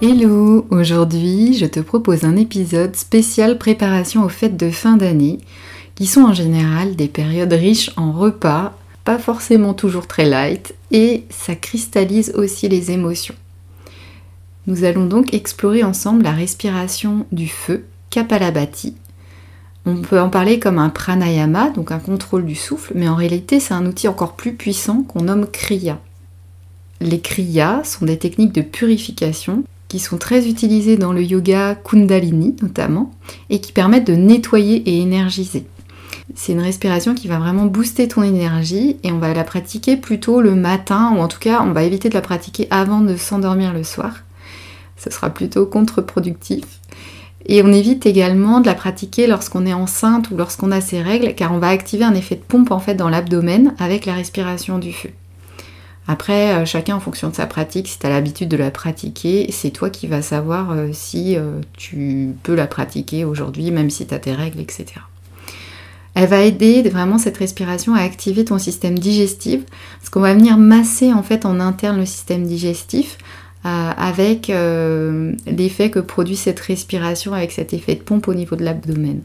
Hello, aujourd'hui je te propose un épisode spécial préparation aux fêtes de fin d'année, qui sont en général des périodes riches en repas, pas forcément toujours très light, et ça cristallise aussi les émotions. Nous allons donc explorer ensemble la respiration du feu, Kapalabhati. On peut en parler comme un pranayama, donc un contrôle du souffle, mais en réalité c'est un outil encore plus puissant qu'on nomme kriya. Les kriyas sont des techniques de purification qui sont très utilisés dans le yoga Kundalini notamment, et qui permettent de nettoyer et énergiser. C'est une respiration qui va vraiment booster ton énergie et on va la pratiquer plutôt le matin, ou en tout cas on va éviter de la pratiquer avant de s'endormir le soir. Ce sera plutôt contre-productif. Et on évite également de la pratiquer lorsqu'on est enceinte ou lorsqu'on a ses règles, car on va activer un effet de pompe en fait dans l'abdomen avec la respiration du feu. Après, euh, chacun en fonction de sa pratique, si tu as l'habitude de la pratiquer, c'est toi qui vas savoir euh, si euh, tu peux la pratiquer aujourd'hui, même si tu as tes règles, etc. Elle va aider vraiment cette respiration à activer ton système digestif, parce qu'on va venir masser en fait en interne le système digestif avec l'effet que produit cette respiration avec cet effet de pompe au niveau de l'abdomen.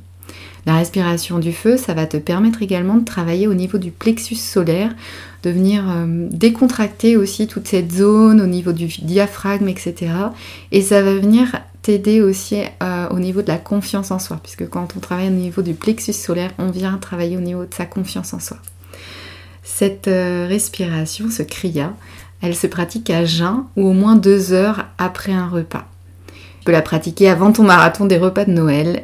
La respiration du feu, ça va te permettre également de travailler au niveau du plexus solaire, de venir euh, décontracter aussi toute cette zone au niveau du diaphragme, etc. Et ça va venir t'aider aussi euh, au niveau de la confiance en soi, puisque quand on travaille au niveau du plexus solaire, on vient travailler au niveau de sa confiance en soi. Cette euh, respiration, ce kriya, elle se pratique à jeun ou au moins deux heures après un repas. Tu peux la pratiquer avant ton marathon des repas de Noël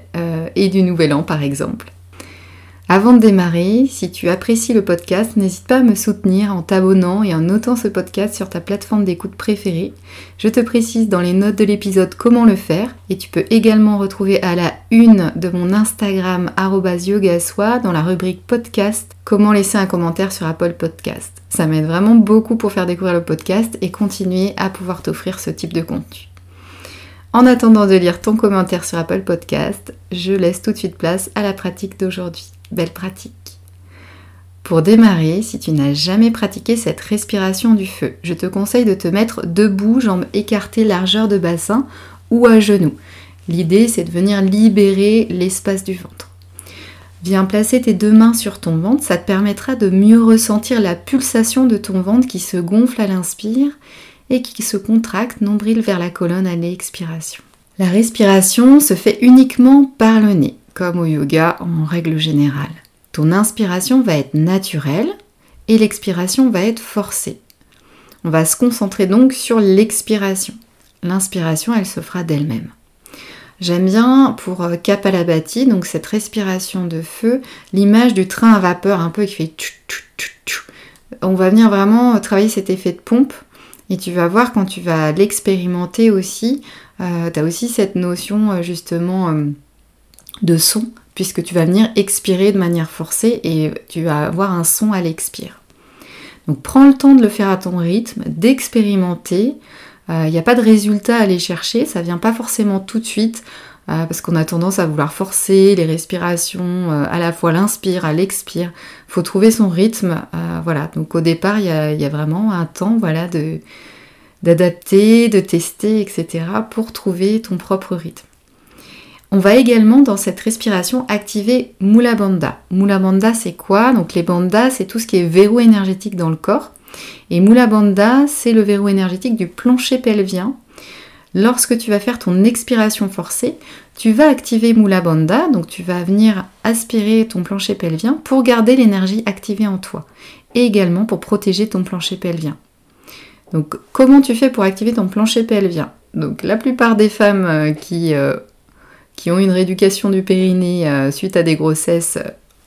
et du Nouvel An par exemple. Avant de démarrer, si tu apprécies le podcast, n'hésite pas à me soutenir en t'abonnant et en notant ce podcast sur ta plateforme d'écoute préférée. Je te précise dans les notes de l'épisode comment le faire et tu peux également retrouver à la une de mon Instagram yogasoi dans la rubrique podcast comment laisser un commentaire sur Apple Podcast. Ça m'aide vraiment beaucoup pour faire découvrir le podcast et continuer à pouvoir t'offrir ce type de contenu. En attendant de lire ton commentaire sur Apple Podcast, je laisse tout de suite place à la pratique d'aujourd'hui. Belle pratique. Pour démarrer, si tu n'as jamais pratiqué cette respiration du feu, je te conseille de te mettre debout, jambes écartées, largeur de bassin ou à genoux. L'idée, c'est de venir libérer l'espace du ventre. Viens placer tes deux mains sur ton ventre, ça te permettra de mieux ressentir la pulsation de ton ventre qui se gonfle à l'inspire et qui se contracte nombril vers la colonne à l'expiration. La respiration se fait uniquement par le nez comme au yoga en règle générale. Ton inspiration va être naturelle et l'expiration va être forcée. On va se concentrer donc sur l'expiration. L'inspiration, elle se fera d'elle-même. J'aime bien pour euh, Kapalabhati, donc cette respiration de feu, l'image du train à vapeur un peu qui fait On va venir vraiment travailler cet effet de pompe et tu vas voir quand tu vas l'expérimenter aussi, euh, tu as aussi cette notion euh, justement de son, puisque tu vas venir expirer de manière forcée et tu vas avoir un son à l'expire. Donc prends le temps de le faire à ton rythme, d'expérimenter. Il euh, n'y a pas de résultat à aller chercher, ça vient pas forcément tout de suite, euh, parce qu'on a tendance à vouloir forcer les respirations, euh, à la fois l'inspire, à l'expire. faut trouver son rythme. voilà, donc au départ, il y a, vraiment un temps voilà, de, d'adapter, de tester, etc. pour trouver ton propre rythme. On va également dans cette respiration activer Mula Bandha. Mula Bandha c'est quoi? Donc les bandhas c'est tout ce qui est verrou énergétique dans le corps. Et Mula Bandha c'est le verrou énergétique du plancher pelvien. Lorsque tu vas faire ton expiration forcée, tu vas activer Mula Bandha, donc tu vas venir aspirer ton plancher pelvien pour garder l'énergie activée en toi et également pour protéger ton plancher pelvien. Donc comment tu fais pour activer ton plancher pelvien? Donc la plupart des femmes euh, qui euh, qui ont une rééducation du périnée euh, suite à des grossesses,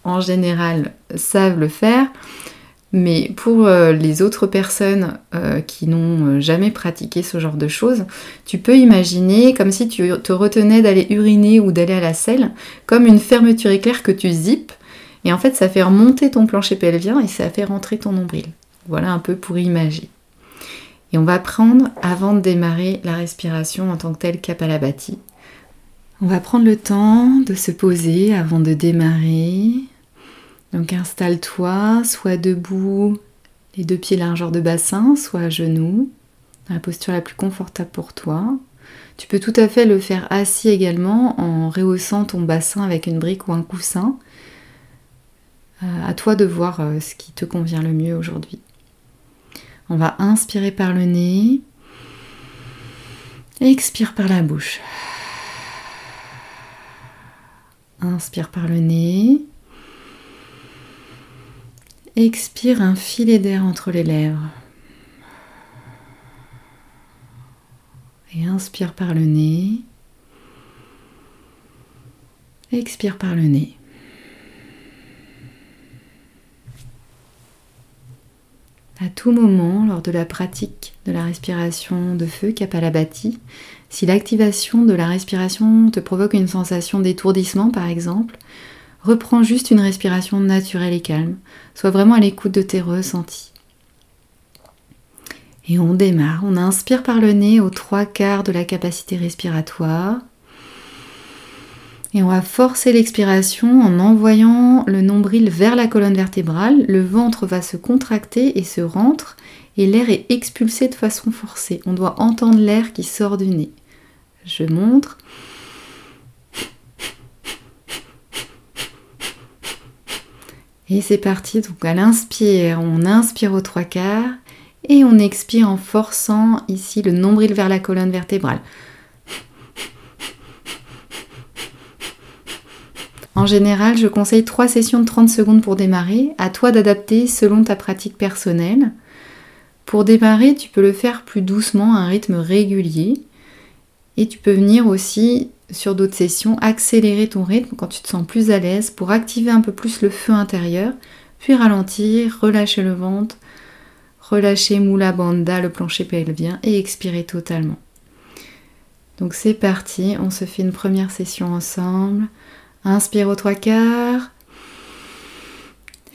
en général, savent le faire. Mais pour euh, les autres personnes euh, qui n'ont euh, jamais pratiqué ce genre de choses, tu peux imaginer comme si tu te retenais d'aller uriner ou d'aller à la selle, comme une fermeture éclair que tu zippes, et en fait ça fait remonter ton plancher pelvien et ça fait rentrer ton nombril. Voilà un peu pour imaginer. Et on va prendre, avant de démarrer la respiration en tant que telle Kapalabhati, on va prendre le temps de se poser avant de démarrer donc installe-toi, soit debout, les deux pieds largeur de bassin, soit à genoux, dans la posture la plus confortable pour toi. Tu peux tout à fait le faire assis également en rehaussant ton bassin avec une brique ou un coussin. Euh, à toi de voir euh, ce qui te convient le mieux aujourd'hui. On va inspirer par le nez. Expire par la bouche. Inspire par le nez. Expire un filet d'air entre les lèvres. Et inspire par le nez. Expire par le nez. À tout moment, lors de la pratique de la respiration de feu Kapalabhati, si l'activation de la respiration te provoque une sensation d'étourdissement par exemple, reprends juste une respiration naturelle et calme. Sois vraiment à l'écoute de tes ressentis. Et on démarre. On inspire par le nez aux trois quarts de la capacité respiratoire. Et on va forcer l'expiration en envoyant le nombril vers la colonne vertébrale. Le ventre va se contracter et se rentre et l'air est expulsé de façon forcée. On doit entendre l'air qui sort du nez. Je montre. Et c'est parti, donc à l'inspire, on inspire aux trois quarts et on expire en forçant ici le nombril vers la colonne vertébrale. En général, je conseille trois sessions de 30 secondes pour démarrer, à toi d'adapter selon ta pratique personnelle. Pour démarrer, tu peux le faire plus doucement, à un rythme régulier. Et tu peux venir aussi sur d'autres sessions, accélérer ton rythme quand tu te sens plus à l'aise pour activer un peu plus le feu intérieur, puis ralentir, relâcher le ventre, relâcher Mula Bandha, le plancher pelvien, et expirer totalement. Donc c'est parti, on se fait une première session ensemble. Inspire aux trois quarts.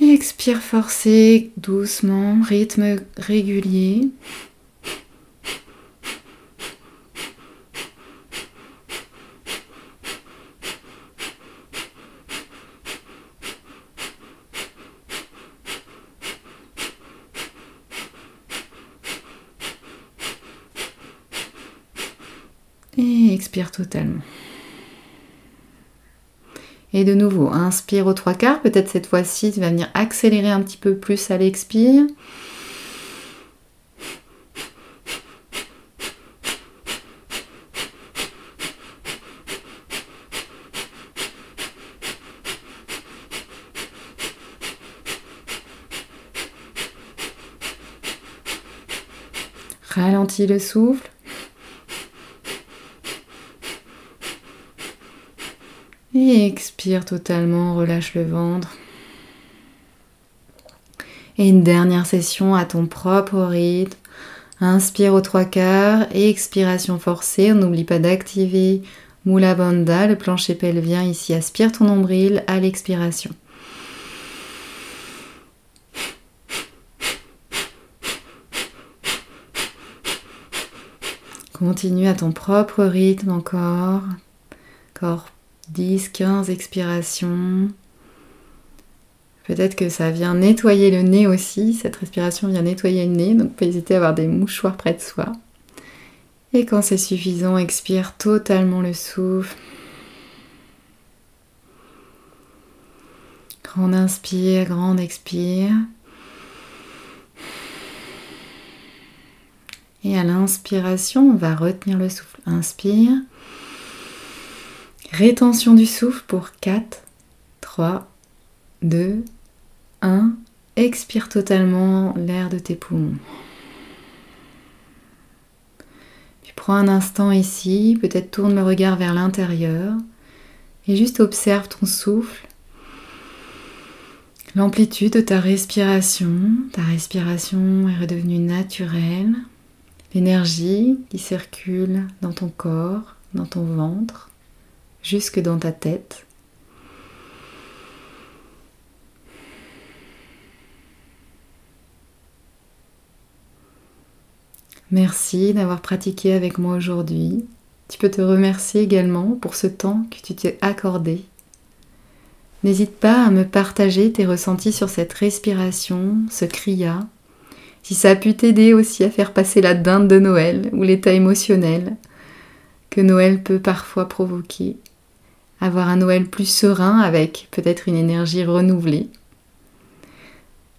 Expire forcé, doucement, rythme régulier. Et expire totalement. Et de nouveau, inspire aux trois quarts. Peut-être cette fois-ci, tu vas venir accélérer un petit peu plus à l'expire. Ralentis le souffle. Expire totalement, relâche le ventre. Et une dernière session à ton propre rythme. Inspire aux trois quarts et expiration forcée. N'oublie pas d'activer Mula Bandha, le plancher pelvien. Ici, aspire ton nombril à l'expiration. Continue à ton propre rythme encore. Encore 10, 15 expirations. Peut-être que ça vient nettoyer le nez aussi. Cette respiration vient nettoyer le nez, donc pas hésiter à avoir des mouchoirs près de soi. Et quand c'est suffisant, expire totalement le souffle. Grande inspire, grande expire. Et à l'inspiration, on va retenir le souffle. Inspire. Rétention du souffle pour 4, 3, 2, 1. Expire totalement l'air de tes poumons. Puis prends un instant ici, peut-être tourne le regard vers l'intérieur et juste observe ton souffle. l'amplitude de ta respiration. Ta respiration est redevenue naturelle. L'énergie qui circule dans ton corps, dans ton ventre, jusque dans ta tête. Merci d'avoir pratiqué avec moi aujourd'hui. Tu peux te remercier également pour ce temps que tu t'es accordé. N'hésite pas à me partager tes ressentis sur cette respiration, ce kriya. Si ça a pu t'aider aussi à faire passer la dinde de Noël ou l'état émotionnel Noël peut parfois provoquer. Avoir un Noël plus serein avec peut-être une énergie renouvelée.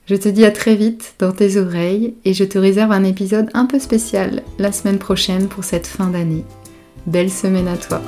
Je te dis à très vite dans tes oreilles et je te réserve un épisode un peu spécial la semaine prochaine pour cette fin d'année. Belle semaine à toi